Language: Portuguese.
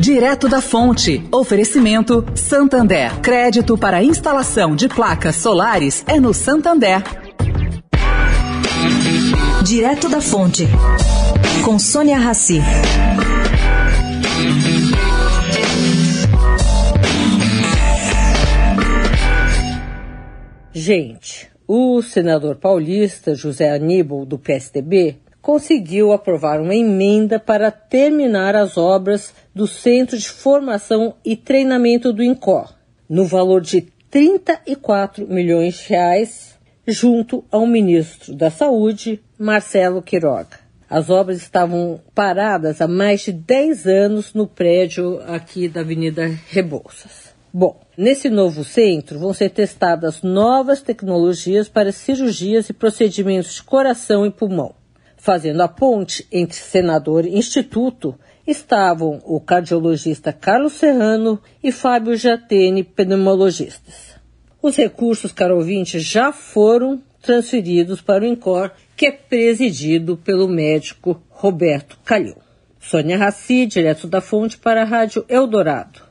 Direto da Fonte. Oferecimento Santander. Crédito para instalação de placas solares é no Santander. Direto da Fonte. Com Sônia Rassi. Gente, o senador paulista José Aníbal, do PSDB, conseguiu aprovar uma emenda para terminar as obras do Centro de Formação e Treinamento do INCOR, no valor de 34 milhões de reais, junto ao ministro da Saúde, Marcelo Quiroga. As obras estavam paradas há mais de 10 anos no prédio aqui da Avenida Rebouças. Bom, nesse novo centro vão ser testadas novas tecnologias para cirurgias e procedimentos de coração e pulmão. Fazendo a ponte entre senador e instituto estavam o cardiologista Carlos Serrano e Fábio Jatene, pneumologistas. Os recursos, caro ouvinte, já foram transferidos para o INCOR, que é presidido pelo médico Roberto Calil. Sônia Raci, direto da fonte para a Rádio Eldorado.